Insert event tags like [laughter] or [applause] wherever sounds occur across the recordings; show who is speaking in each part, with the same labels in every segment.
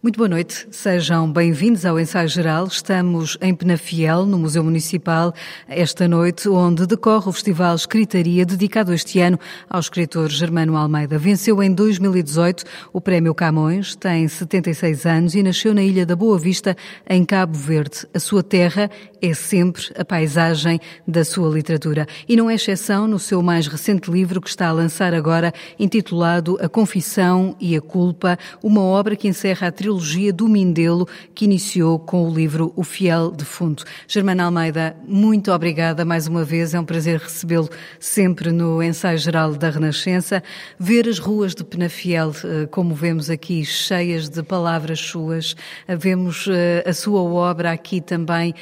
Speaker 1: Muito boa noite, sejam bem-vindos ao Ensaio Geral. Estamos em Penafiel, no Museu Municipal, esta noite, onde decorre o Festival Escritaria, dedicado este ano ao escritor Germano Almeida. Venceu em 2018 o Prémio Camões, tem 76 anos e nasceu na Ilha da Boa Vista, em Cabo Verde. A sua terra é sempre a paisagem da sua literatura. E não é exceção no seu mais recente livro, que está a lançar agora, intitulado A Confissão e a Culpa, uma obra que encerra a trilogia do Mindelo, que iniciou com o livro O Fiel Defunto. Germana Almeida, muito obrigada mais uma vez. É um prazer recebê-lo sempre no Ensaio Geral da Renascença. Ver as ruas de Penafiel, eh, como vemos aqui, cheias de palavras suas. Eh, vemos eh, a sua obra aqui também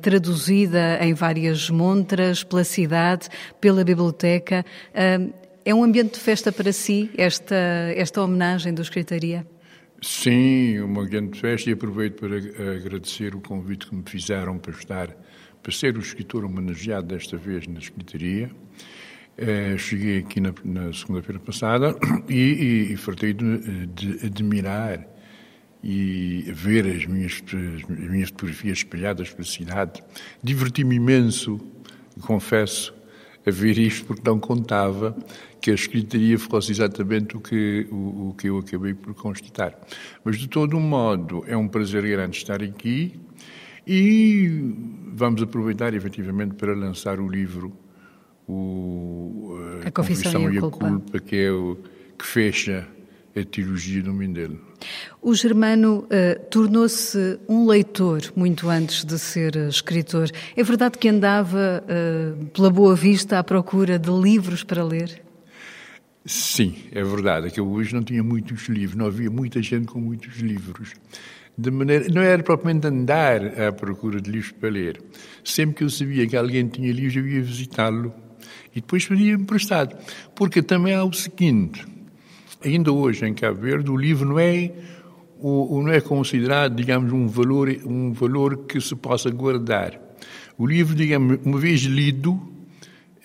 Speaker 1: traduzida em várias montras pela cidade, pela biblioteca. É um ambiente de festa para si, esta, esta homenagem do Escritaria?
Speaker 2: Sim, uma grande festa e aproveito para agradecer o convite que me fizeram para estar, para ser o escritor homenageado desta vez na escritaria. Eh, cheguei aqui na, na segunda-feira passada e, e, e fartei de, de, admirar e ver as minhas, as minhas fotografias espalhadas pela cidade. Diverti-me imenso, confesso, a ver isto porque não contava que a escritaria fosse exatamente o que, o, o, que eu acabei por constatar. Mas, de todo modo, é um prazer grande estar aqui e vamos aproveitar, efetivamente, para lançar o livro o,
Speaker 1: a, a Confissão, Confissão, e a, culpa. culpa,
Speaker 2: que é o que fecha a trilogia do Mindelo.
Speaker 1: O Germano uh, tornou-se um leitor muito antes de ser escritor. É verdade que andava uh, pela Boa Vista à procura de livros para ler?
Speaker 2: Sim, é verdade. É que eu hoje não tinha muitos livros, não havia muita gente com muitos livros. De maneira, não era propriamente andar à procura de livros para ler. Sempre que eu sabia que alguém tinha livros, eu ia visitá-lo e depois pedia emprestado. Porque também há o seguinte: ainda hoje em Cabo Verde, o livro não é o, não é considerado, digamos, um valor, um valor que se possa guardar. O livro, digamos, uma vez lido,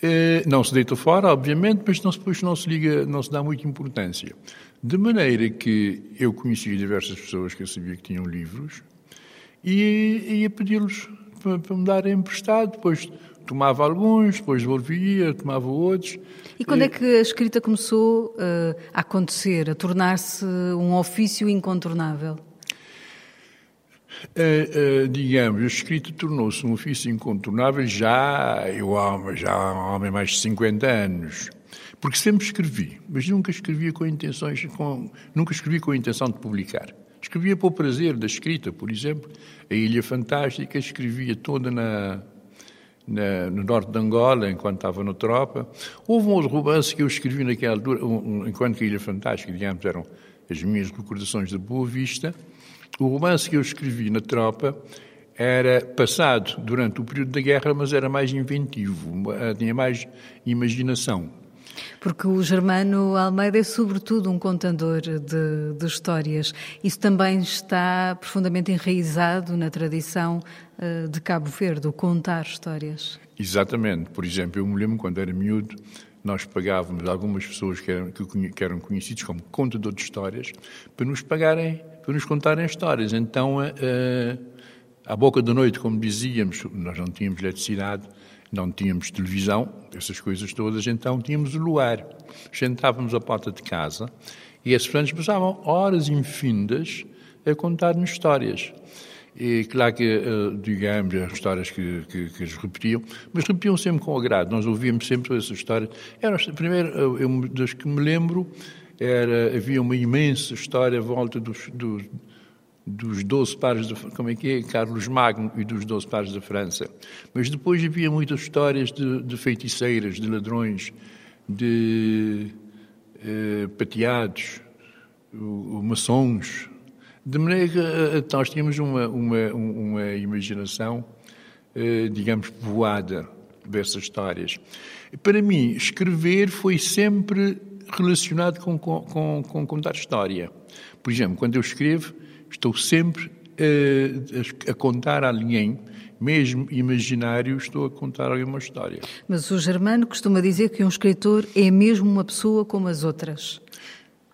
Speaker 2: eh, não se deita fora, obviamente, mas não, depois não se liga, não se dá muita importância. De maneira que eu conhecia diversas pessoas que eu sabia que tinham livros e ia pedi-los para, para me darem emprestado, depois tomava alguns, depois devolvia, tomava outros.
Speaker 1: E quando é que a escrita começou uh, a acontecer, a tornar-se um ofício incontornável?
Speaker 2: Uh, uh, digamos, a escrita tornou-se um ofício incontornável já, eu já há homem mais de 50 anos. Porque sempre escrevi, mas nunca escrevia com intenções, com, nunca escrevi com a intenção de publicar. Escrevia para o prazer da escrita, por exemplo, A Ilha Fantástica, escrevia toda na, na, no norte de Angola, enquanto estava na tropa. Houve um romance que eu escrevi naquela altura, um, um, enquanto que a Ilha Fantástica, digamos, eram as minhas recordações de Boa Vista. O romance que eu escrevi na tropa era passado durante o período da guerra, mas era mais inventivo, tinha mais imaginação.
Speaker 1: Porque o Germano Almeida é, sobretudo, um contador de, de, histórias. Isso também está profundamente enraizado na tradição uh, de Cabo Verde, o contar histórias.
Speaker 2: Exatamente. Por exemplo, eu me lembro quando era miúdo, nós pagávamos algumas pessoas que eram, que eram conhecidos como contador de histórias para nos pagarem, para nos contarem histórias. Então, uh, à boca da noite, como dizíamos, nós não tínhamos eletricidade, não tínhamos televisão, essas coisas todas, então tínhamos o luar. Sentávamos à porta de casa e esses fãs passavam horas infindas a contar-nos histórias. E claro que, eh, digamos, as histórias que, que, que, eles repetiam, mas repetiam sempre com agrado. Nós ouvíamos sempre essas histórias. Era, primeiro, eu, das que me lembro, era, havia uma imensa história à volta dos, dos dos 12 pares de como é que é, Carlos Magno e dos 12 pares da França. Mas depois havia muitas histórias de, de feiticeiras, de ladrões, de eh, pateados, o, o maçons. De maneira que eh, nós tínhamos uma, uma, uma imaginação, eh, digamos, voada dessas histórias. Para mim, escrever foi sempre relacionado com, com, com contar história. Por exemplo, quando eu escrevo, Estou sempre a, a contar a alguém, mesmo imaginário, estou a contar alguma história.
Speaker 1: Mas o Germano costuma dizer que um escritor é mesmo uma pessoa como as outras.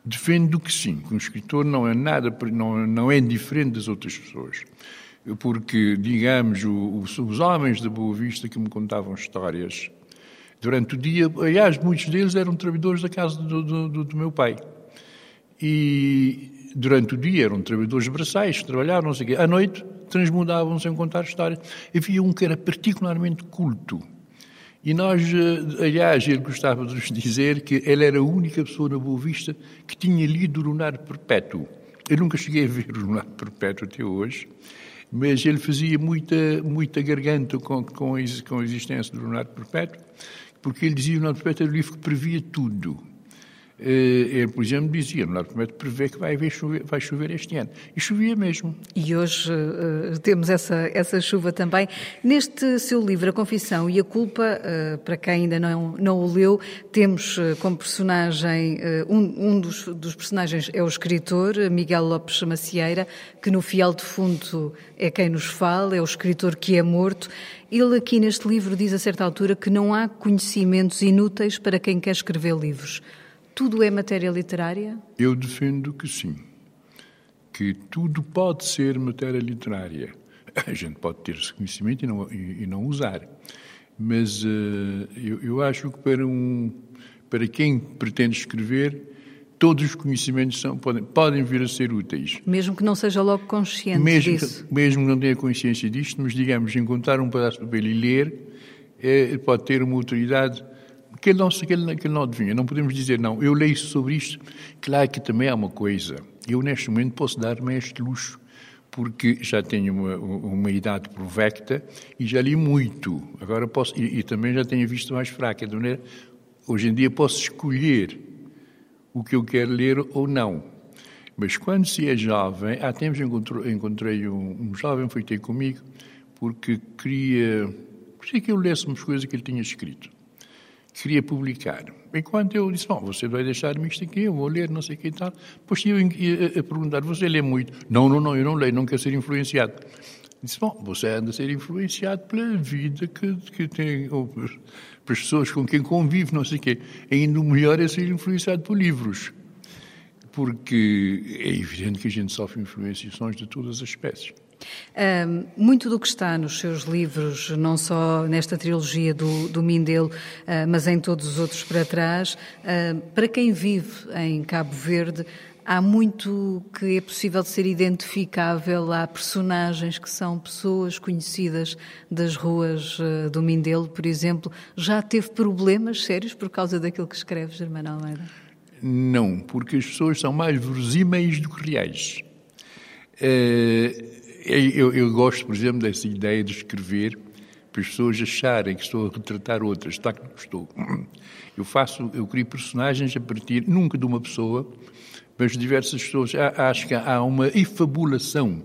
Speaker 2: Defendo que sim, que um escritor não é nada, não, não é diferente das outras pessoas. Porque, digamos, os, os homens da Boa Vista que me contavam histórias durante o dia, aliás, muitos deles eram trabalhadores da casa do, do, do meu pai. E durante o dia eram trabalhadores braçais trabalhavam, não sei o quê. À noite transmudavam-se em contar histórias. Havia um que era particularmente culto e nós, eh, aliás, ele gostava de nos dizer que ele era a única pessoa na Boa Vista que tinha lido o Lunar Perpétuo. Eu nunca cheguei a ver o Lunar Perpétuo até hoje, mas ele fazia muita, muita garganta com, com, a, com a existência do Lunar Perpétuo, porque ele dizia que o Lunar Perpétuo era um livro que previa tudo. Eh, ele, por exemplo, dizia, no Primeiro prevê que vai, chover, vai chover este ano. E chovia mesmo.
Speaker 1: E hoje uh, temos essa, essa chuva também. Neste seu livro, A Confissão e a Culpa, uh, para quem ainda não, não o leu, temos uh, como personagem, um, um dos, dos, personagens é o escritor Miguel Lopes Macieira, que no fiel de fundo é quem nos fala, é o escritor que é morto. Ele aqui neste livro diz a certa altura que não há conhecimentos inúteis para quem quer escrever livros. Tudo é matéria literária?
Speaker 2: Eu defendo que sim. Que tudo pode ser matéria literária. A gente pode ter esse conhecimento e não, e, e não usar. Mas uh, eu, eu, acho que para, um, para quem pretende escrever, todos os conhecimentos são, podem, podem vir a ser úteis.
Speaker 1: Mesmo que não seja logo consciente
Speaker 2: mesmo
Speaker 1: disso.
Speaker 2: Que, mesmo que não tenha consciência disto, mas digamos, encontrar um pedaço de papel e ler, é, pode ter uma utilidade que ele não, que ele, que ele não adivinha. Não podemos dizer, não, eu leio sobre isto. Claro que também há uma coisa. Eu, neste momento, posso dar-me este luxo, porque já tenho uma, uma idade provecta e já li muito. Agora posso, e, e também já tenho visto mais fraca. De maneira, hoje em dia posso escolher o que eu quero ler ou não. Mas quando se é jovem, há tempos encontrei, um, um jovem foi ter comigo porque queria, queria que eu lesse umas coisas que ele tinha escrito queria publicar. Enquanto eu disse, bom, você vai deixar-me isto aqui, eu vou ler, não sei o que e tal. Depois eu ia a perguntar, você lê muito? Não, não, não, eu não leio, não quero ser influenciado. Disse, bom, você anda a ser influenciado pela vida que, que tem, ou pelas pessoas com quem convive, não sei o quê. Ainda o melhor é ser influenciado por livros. Porque é evidente que a gente sofre influenciações de todas as espécies
Speaker 1: muito do que está nos seus livros, não só nesta trilogia do, do Mindelo, uh, mas em todos os outros para trás, uh, para quem vive em Cabo Verde, há muito que é possível de ser identificável. Há personagens que são pessoas conhecidas das ruas uh, do Mindelo, por exemplo. Já teve problemas sérios por causa daquilo que escreve Germano Almeida?
Speaker 2: Não, porque as pessoas são mais verosímeis do que reais. Uh, eu, eu, gosto, por exemplo, dessa ideia de escrever para as pessoas acharem que estou a retratar outras. Está que não estou. [clears throat] Eu faço, eu crio personagens a partir, nunca de uma pessoa, mas de diversas pessoas. Acho que há uma efabulação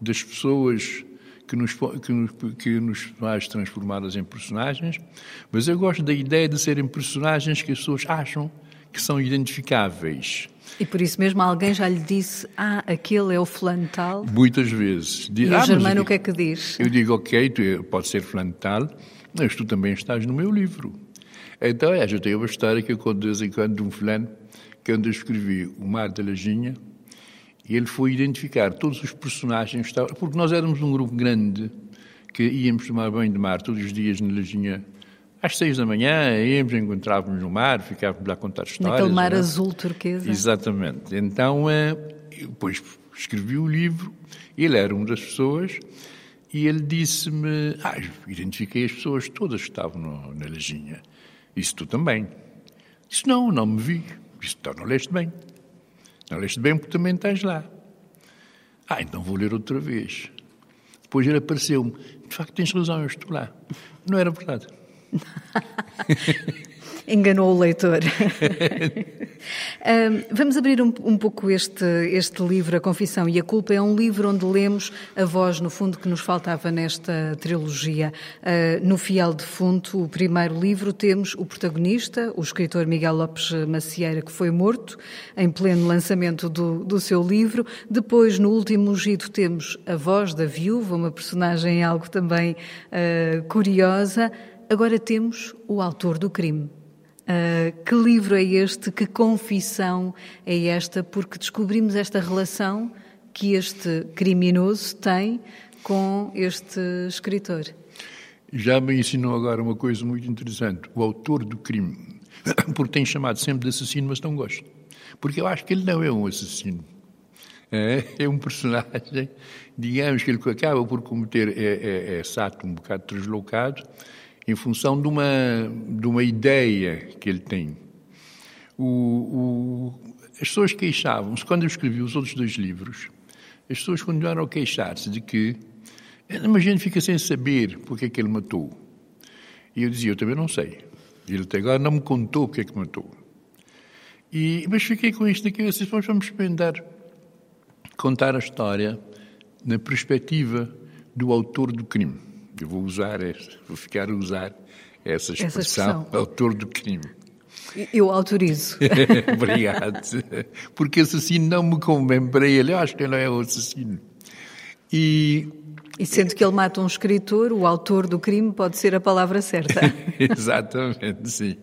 Speaker 2: das pessoas que nos, que nos, que nos faz transformadas em personagens, mas eu gosto da ideia de serem personagens que as pessoas acham que são identificáveis.
Speaker 1: E por isso mesmo alguém já lhe disse, ah, aquele é o fulano tal?
Speaker 2: Muitas vezes.
Speaker 1: Diz, e ah, o Germano o que é que diz?
Speaker 2: Eu digo, ok, tu, pode ser fulano tal, mas tu também estás no meu livro. Então, é, já tenho uma história que eu conto de vez em quando de um fulano, que onde eu escrevi O Mar da Lajinha, e ele foi identificar todos os personagens, porque nós éramos um grupo grande, que íamos tomar banho de mar todos os dias na Lajinha às seis da manhã íamos, encontrávamos no mar, ficávamos lá a contar histórias.
Speaker 1: Naquele mar é? azul turquesa.
Speaker 2: Exatamente. Então, eh, depois escrevi o livro, ele era uma das pessoas, e ele disse-me, ah, identifiquei as pessoas todas que estavam no, na lajinha. Disse, tu também. Disse, não, não me vi. Disse, então não leste bem. Não leste bem porque também estás lá. Ah, então vou ler outra vez. Depois ele apareceu-me. De facto, tens razão, eu estou lá. Não era verdade. [laughs]
Speaker 1: Enganou o leitor. [laughs] vamos abrir um, um, pouco este, este livro, A Confissão e a Culpa. É um livro onde lemos a voz, no fundo, que nos faltava nesta trilogia. Uh, no Fiel de Fundo, o primeiro livro, temos o protagonista, o escritor Miguel Lopes Macieira, que foi morto em pleno lançamento do, do seu livro. Depois, no último giro, temos a voz da viúva, uma personagem algo também uh, curiosa. Agora temos o autor do crime. Uh, que livro é este? Que confissão é esta? Porque descobrimos esta relação que este criminoso tem com este escritor.
Speaker 2: Já me ensinou agora uma coisa muito interessante. O autor do crime, [coughs] porque tem chamado sempre de assassino, mas não gosto. Porque eu acho que ele não é um assassino. É, é um personagem, digamos que ele acaba por cometer é, é, é sato um bocado deslocado em função de uma, de uma ideia que ele tem. O, o, as pessoas queixavam-se, quando eu escrevi os outros dois livros, as pessoas continuaram a queixar-se de que mas a gente fica sem saber porque é que ele matou. E eu dizia, eu também não sei. Ele até agora não me contou porque é que matou. E, mas fiquei com isto aqui, vocês vamos experimentar contar a história na perspectiva do autor do crime. Eu vou usar, vou ficar a usar essa expressão, essa expressão. autor do crime.
Speaker 1: Eu autorizo. [laughs]
Speaker 2: Obrigado. Porque assassino não me convém para ele. Eu acho que ele não é o assassino.
Speaker 1: E e sendo que ele mata um escritor, o autor do crime pode ser a palavra certa. [laughs]
Speaker 2: Exatamente, sim.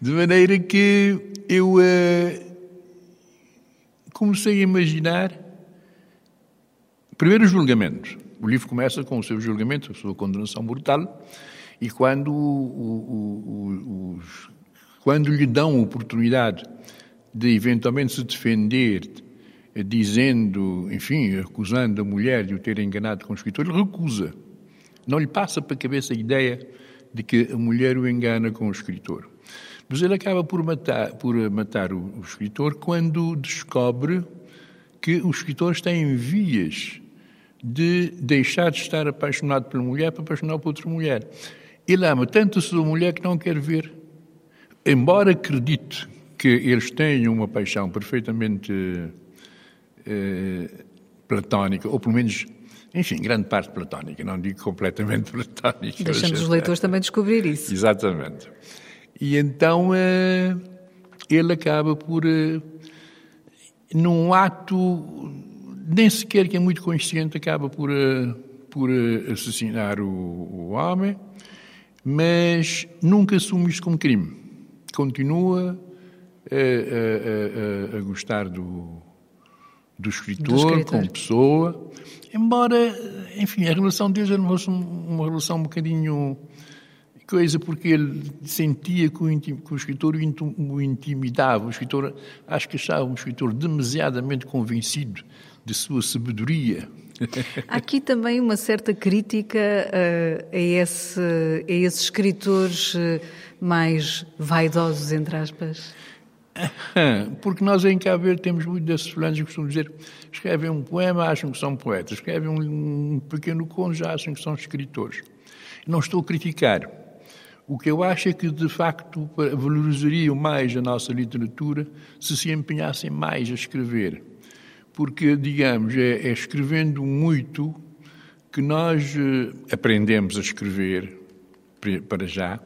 Speaker 2: De maneira que eu uh, comecei a imaginar. Primeiro, o julgamento. O livro começa com o seu julgamento, a sua condenação mortal, e quando, o, o, o, quando lhe dão a oportunidade de eventualmente se defender dizendo, enfim, acusando a mulher de o ter enganado com o escritor, ele recusa. Não lhe passa para a cabeça a ideia de que a mulher o engana com o escritor. Mas ele acaba por matar, por matar o, o escritor quando descobre que o escritor está em vias de deixar de estar apaixonado pela mulher para apaixonar por outra mulher. Ele ama tanto a sua mulher que não quer ver. Embora acredite que eles tenham uma paixão perfeitamente eh, platónica, ou pelo menos, enfim, grande parte platónica, não digo completamente [laughs] platónica.
Speaker 1: Deixamos os leitores também descobrir isso.
Speaker 2: Exatamente. E então eh, ele acaba por, eh, num ato nem sequer que é muito consciente, acaba por, por assassinar o, o homem, mas nunca assume isto como crime. Continua a, a, a, a gostar do, do escritor, do escritor. como pessoa, embora, enfim, a relação deles era uma, uma relação um bocadinho coisa, porque ele sentia que o, que o escritor o intimidava. O escritor, acho que achava um escritor demasiadamente convencido de sua sabedoria.
Speaker 1: Há aqui também uma certa crítica uh, a, esse, a esses escritores uh, mais vaidosos, entre aspas. [laughs]
Speaker 2: Porque nós em Cabo Verde temos muito desses fulanos que costumam dizer escrevem um poema, acham que são poetas, escrevem um, pequeno conto, já acham que são escritores. Não estou a criticar. O que eu acho é que, de facto, valorizariam mais a nossa literatura se se empenhassem mais a escrever. Porque, digamos, é, é escrevendo muito que nós eh, aprendemos a escrever, para já,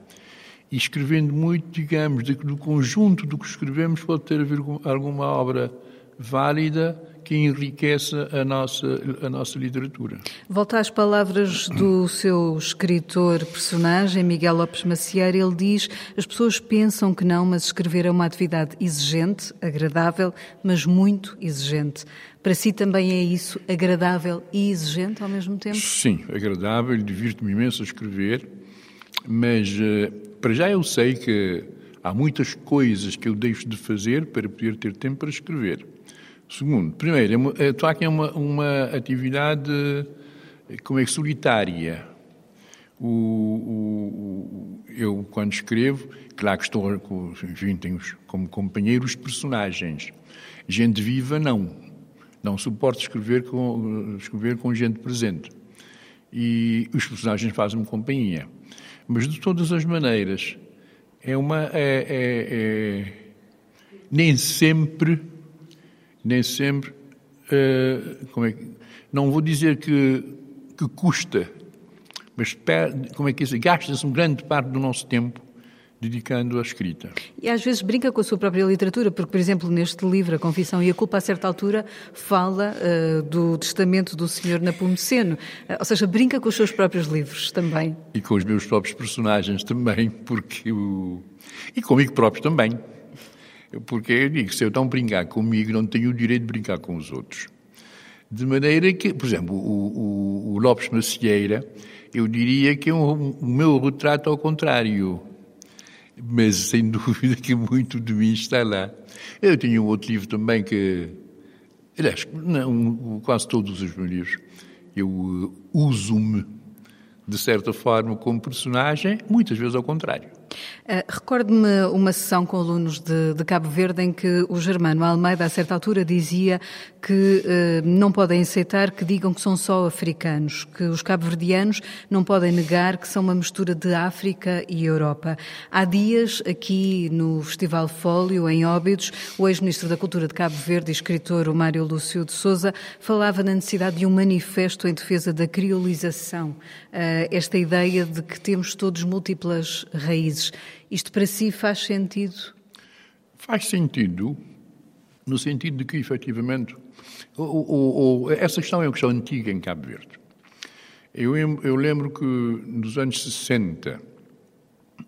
Speaker 2: e escrevendo muito, digamos, do conjunto do que escrevemos, pode ter a ver com alguma obra válida que enriqueça a nossa, a nossa literatura.
Speaker 1: Volta às palavras do seu escritor personagem, Miguel Lopes Macieira. Ele diz: as pessoas pensam que não, mas escrever é uma atividade exigente, agradável, mas muito exigente. Para si também é isso, agradável e exigente ao mesmo tempo?
Speaker 2: Sim, agradável, divirto-me imenso a escrever, mas uh, para já eu sei que há muitas coisas que eu deixo de fazer para poder ter tempo para escrever. Segundo, primeiro, a toque é uma, uma atividade como é solitária. O, o, eu, quando escrevo, claro que estou, enfim, tenho como companheiros personagens. Gente viva, não. Não suporto escrever com, escrever com gente presente. E os personagens fazem-me companhia. Mas, de todas as maneiras, é uma. É, é, é, nem sempre. Nem sempre. Uh, como é, não vou dizer que, que custa, mas como é que é? Gasta-se uma grande parte do nosso tempo dedicando à escrita.
Speaker 1: E às vezes brinca com a sua própria literatura, porque, por exemplo, neste livro, A Confissão e a Culpa, a certa altura, fala uh, do testamento do Senhor Napomuceno. Uh, ou seja, brinca com os seus próprios livros também.
Speaker 2: E com os meus próprios personagens também, [laughs] porque o... e comigo próprio também. Porque eu digo, se eu não brincar comigo, não tenho o direito de brincar com os outros. De maneira que, por exemplo, o, o, o Lopes Macieira, eu diria que é um, o meu retrato ao contrário mas sem [laughs] dúvida que muito de mim está lá. Eu tinha um outro livro também que, aliás, não, quase todos os meus livros, eu uh, uso-me, de certa forma, como personagem, muitas vezes ao contrário.
Speaker 1: Uh, Recordo-me uma sessão com alunos de, de, Cabo Verde em que o Germano Almeida, a certa altura, dizia que uh, não podem aceitar que digam que são só africanos, que os cabo-verdianos não podem negar que são uma mistura de África e Europa. Há dias, aqui no Festival Fólio, em Óbidos, o ex-ministro da Cultura de Cabo Verde e escritor, o Mário Lúcio de Souza, falava na necessidade de um manifesto em defesa da criolização, uh, esta ideia de que temos todos múltiplas raízes. Isto para si faz sentido?
Speaker 2: Faz sentido, no sentido de que, efetivamente, o, o, o, essa questão é uma questão antiga em Cabo Verde. Eu, eu lembro que nos anos 60,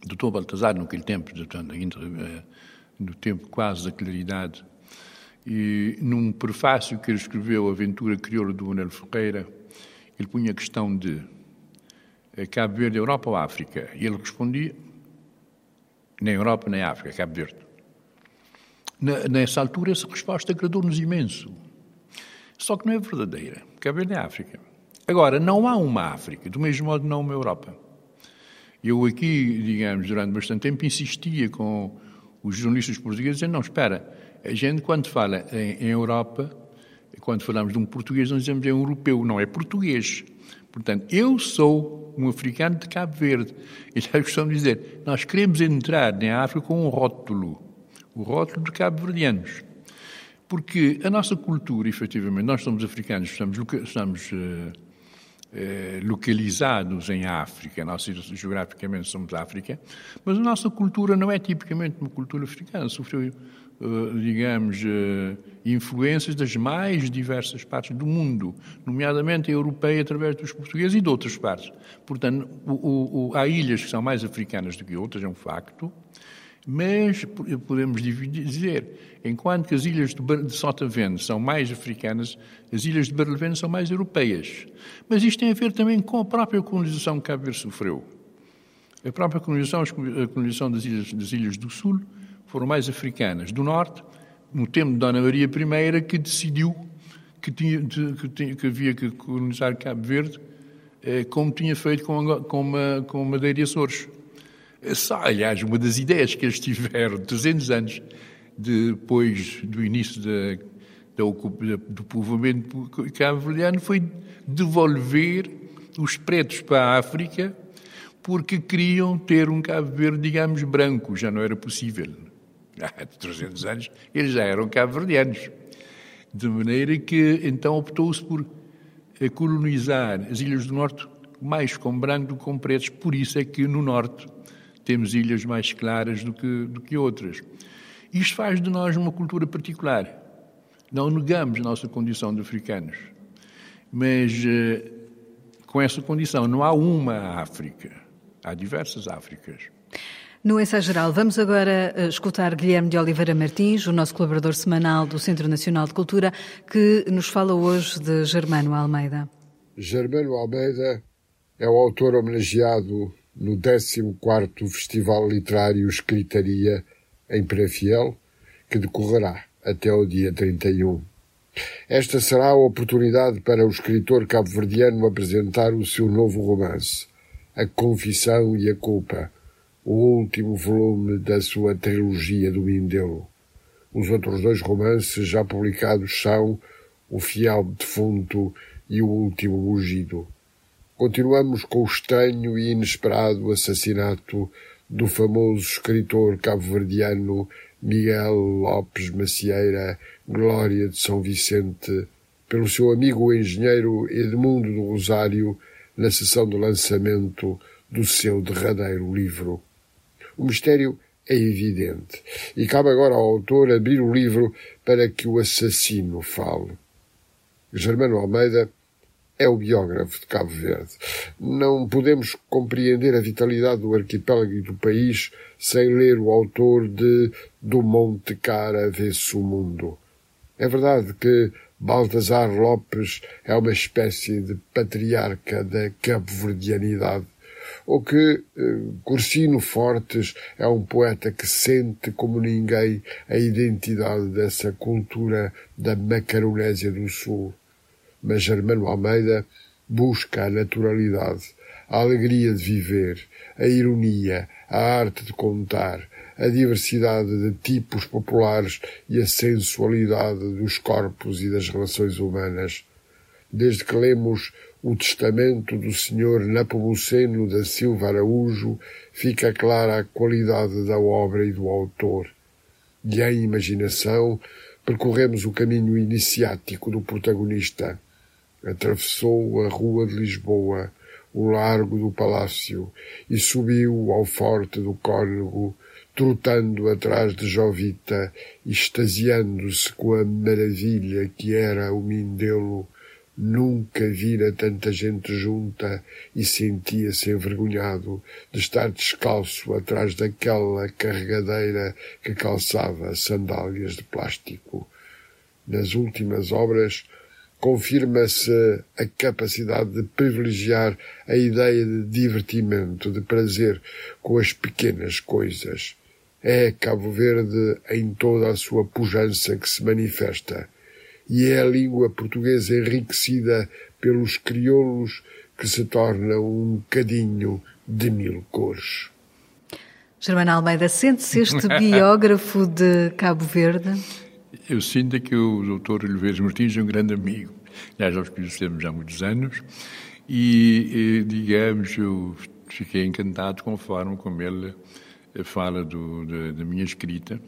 Speaker 2: o doutor Baltazar, naquele tempo, eh, no tempo quase da claridade, e num prefácio que ele escreveu, Aventura Crioula do Manuel Ferreira, ele punha a questão de eh, Cabo Verde, Europa ou África? E ele respondia nem Europa nem África, Cabo Verde. Nessa altura, essa resposta agradou-nos imenso. Só que não é verdadeira. Cabo Verde é África. Agora, não há uma África, do mesmo modo não uma Europa. Eu aqui, digamos, durante bastante tempo insistia com os jornalistas portugueses dizendo, não, espera, a gente quando fala em, em Europa, quando falamos de um português, não dizemos é um europeu, não é português. Portanto, eu sou um africano de Cabo Verde. E já costumo dizer, nós queremos entrar na África com um rótulo, o rótulo de cabo-verdianos. Porque a nossa cultura, efetivamente, nós somos africanos, estamos, estamos uh, uh, localizados em África, nós geograficamente somos África, mas a nossa cultura não é tipicamente uma cultura africana, sofreu digamos, eh, influências das mais diversas partes do mundo, nomeadamente a europeia através dos portugueses e de outras partes. Portanto, o, o, há ilhas que são mais africanas do que outras, é um facto, mas podemos dizer, enquanto que as ilhas de Sotavento são mais africanas, as ilhas de Barlevene são mais europeias. Mas isto tem a ver também com a própria colonização que Cabo Verde sofreu. A própria colonização, a colonização das ilhas, das ilhas do Sul, foram mais africanas. Do Norte, no tempo de Dona Maria I, que decidiu que, tinha, que, que havia que colonizar Cabo Verde, eh, como tinha feito com, com, com Madeira e Açores. Só, aliás, uma das ideias que eles tiveram 300 anos depois do início da, da, do povoamento cabo-verdiano foi devolver os pretos para a África porque queriam ter um Cabo Verde, digamos, branco. Já não era possível [laughs] há 300 anos, eles já eram cabo-verdianos. De maneira que, então, optou-se por eh, colonizar as ilhas do Norte mais com branco do que com pretos. Por isso é que no Norte temos ilhas mais claras do que, do que outras. Isto faz de nós uma cultura particular. Não negamos a nossa condição de africanos. Mas eh, com essa condição, não há uma África. Há diversas Áfricas.
Speaker 1: No ensaio geral, vamos agora eh, escutar Guilherme de Oliveira Martins, o nosso colaborador semanal do Centro Nacional de Cultura, que nos fala hoje de Germano Almeida.
Speaker 3: Germano Almeida é o autor homenageado no 14º Festival Literário Escritaria em Penafiel, que decorrerá até o dia 31. Esta será a oportunidade para o escritor cabo-verdiano apresentar o seu novo romance, A Confissão e a Culpa, o último volume da sua trilogia do Mindelo. Os outros dois romances já publicados são O Fiel Defunto e O Último Mugido. Continuamos com o estranho e inesperado assassinato do famoso escritor cabo-verdiano Miguel Lopes Macieira, Glória de São Vicente, pelo seu amigo engenheiro Edmundo do Rosário, na sessão do lançamento do seu derradeiro livro. O mistério é evidente. E cabe agora ao autor abrir o livro para que o assassino fale. Germano Almeida é o biógrafo de Cabo Verde. Não podemos compreender a vitalidade do arquipélago e do país sem ler o autor de Do Monte Cara Vê-se o Mundo. É verdade que Baltasar Lopes é uma espécie de patriarca da cabo-verdianidade, ou que eh, Cursino Fortes é um poeta que sente como ninguém a identidade dessa cultura da Macaronésia do Sul mas Germano Almeida busca a naturalidade, a alegria de viver, a ironia, a arte de contar, a diversidade de tipos populares e a sensualidade dos corpos e das relações humanas. Desde que lemos o testamento do Sr. Napomuceno da Silva Araújo, fica clara a qualidade da obra e do autor. E em imaginação, percorremos o caminho iniciático do protagonista atravessou a rua de Lisboa, o largo do palácio, e subiu ao forte do Cónego, trotando atrás de Jovita, extasiando-se com a maravilha que era o Mindelo. Nunca vira tanta gente junta e sentia-se envergonhado de estar descalço atrás daquela carregadeira que calçava sandálias de plástico. Nas últimas obras, confirma-se a capacidade de privilegiar a ideia de divertimento, de prazer com as pequenas coisas. É Cabo Verde em toda a sua pujança que se manifesta, e é a língua portuguesa enriquecida pelos crioulos que se torna um cadinho de mil cores.
Speaker 1: Germano Almeida, sente-se este [laughs] biógrafo de Cabo Verde?
Speaker 2: Eu sinto que o doutor Oliveira Martins é um grande amigo. Aliás, nós conhecemos há muitos anos e, e, digamos, eu fiquei encantado com a forma como ele fala do, da, da minha escrita.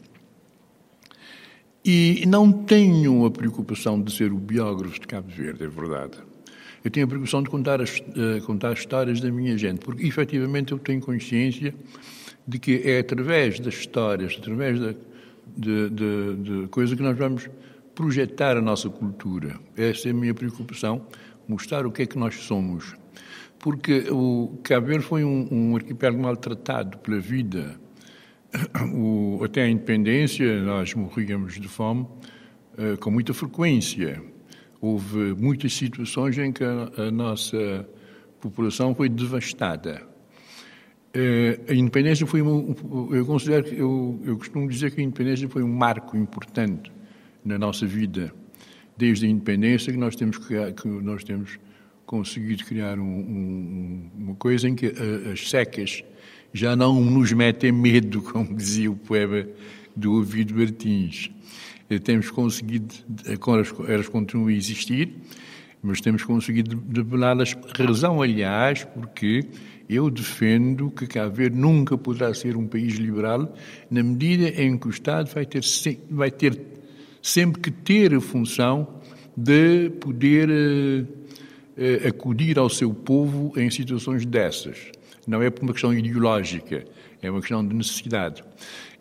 Speaker 2: E não tenho a preocupação de ser o biógrafo de Cabo Verde, é verdade. Eu tenho a preocupação de contar as, uh, contar as histórias da minha gente, porque efetivamente eu tenho consciência de que é através das histórias, através da, de, de, de coisas que nós vamos projetar a nossa cultura. Essa é a minha preocupação, mostrar o que é que nós somos. Porque o Cabo Verde foi um, um arquipélago maltratado pela vida. [coughs] O, até a independência, nós morríamos de fome uh, com muita frequência. Houve muitas situações em que a, a nossa população foi devastada. Uh, a independência foi um, eu considero eu, eu costumo dizer que a independência foi um marco importante na nossa vida desde a independência que nós temos que nós temos conseguido criar um, um, uma coisa em que as secas já não nos metem medo, [laughs] como dizia o poema do Ovidio Martins. Eh, temos conseguido, elas continuam a existir, mas temos conseguido debelá-las. Razão, aliás, porque eu defendo que Cabo Verde nunca poderá ser um país liberal na medida em que o Estado vai ter, vai ter sempre que ter a função de poder uh, acudir ao seu povo em situações dessas. Não é por uma questão ideológica, é uma questão de necessidade.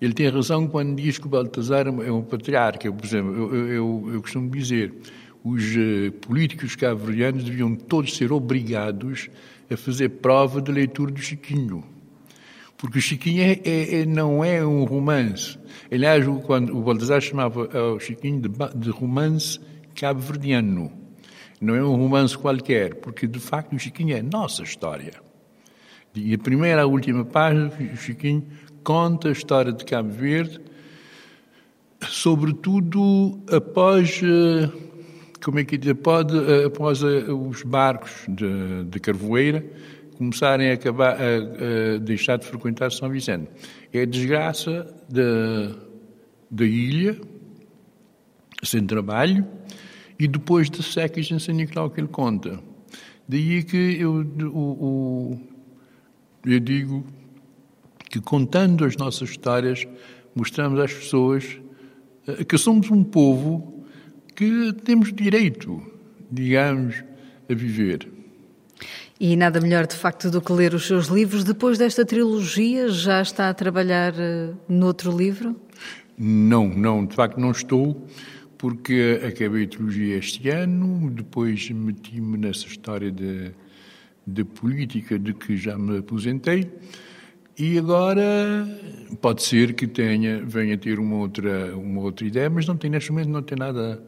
Speaker 2: Ele tem razão quando diz que o Baltazar é um patriarca. Por exemplo, eu, eu, eu costumo dizer os uh, políticos cabo-verdianos deviam todos ser obrigados a fazer prova de leitura do Chiquinho. Porque o Chiquinho é, é, é não é um romance, Aliás, quando o Baltazar chamava o Chiquinho de, de romance cabo-verdiano. Não é um romance qualquer, porque de facto o Chiquinho é nossa história. E a primeira à última página, o Chiquinho conta a história de Cabo Verde, sobretudo após, eh, como é que diz, após, eh, após eh, os barcos de, de Carvoeira começarem a, acabar, a, a deixar de frequentar São Vicente. É a desgraça da, da ilha, sem trabalho, e depois de secas em São Nicolau que ele conta. Daí que eu, o, o, eu digo que contando as nossas histórias, mostramos às pessoas eh, que somos um povo que temos direito, digamos, a viver.
Speaker 1: E nada melhor, de facto, do que ler os seus livros. Depois desta trilogia, já está a trabalhar uh, noutro livro?
Speaker 2: Não, não, de facto não estou, porque acabei a trilogia este ano, depois meti-me nessa história de, de política de que já me aposentei. E agora pode ser que tenha, venha ter uma outra, uma outra ideia, mas não tem neste momento não tem nada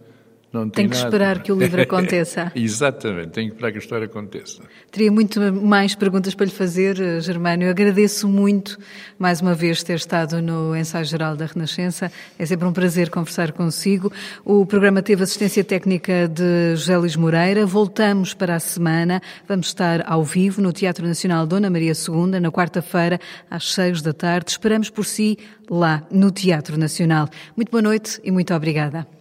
Speaker 1: não tem, tem que nada. esperar que o livro [laughs] aconteça.
Speaker 2: Exatamente, tem que esperar que a história aconteça.
Speaker 1: Teria muito mais perguntas para lhe fazer, eh, Germânio. agradeço muito, mais uma vez, ter estado no Ensaio Geral da Renascença. É sempre um prazer conversar consigo. O programa teve assistência técnica de José Luís Moreira. Voltamos para a semana. Vamos estar ao vivo no Teatro Nacional Dona Maria II, na quarta-feira, às seis da tarde. Esperamos por si lá, no Teatro Nacional. Muito boa noite e muito obrigada.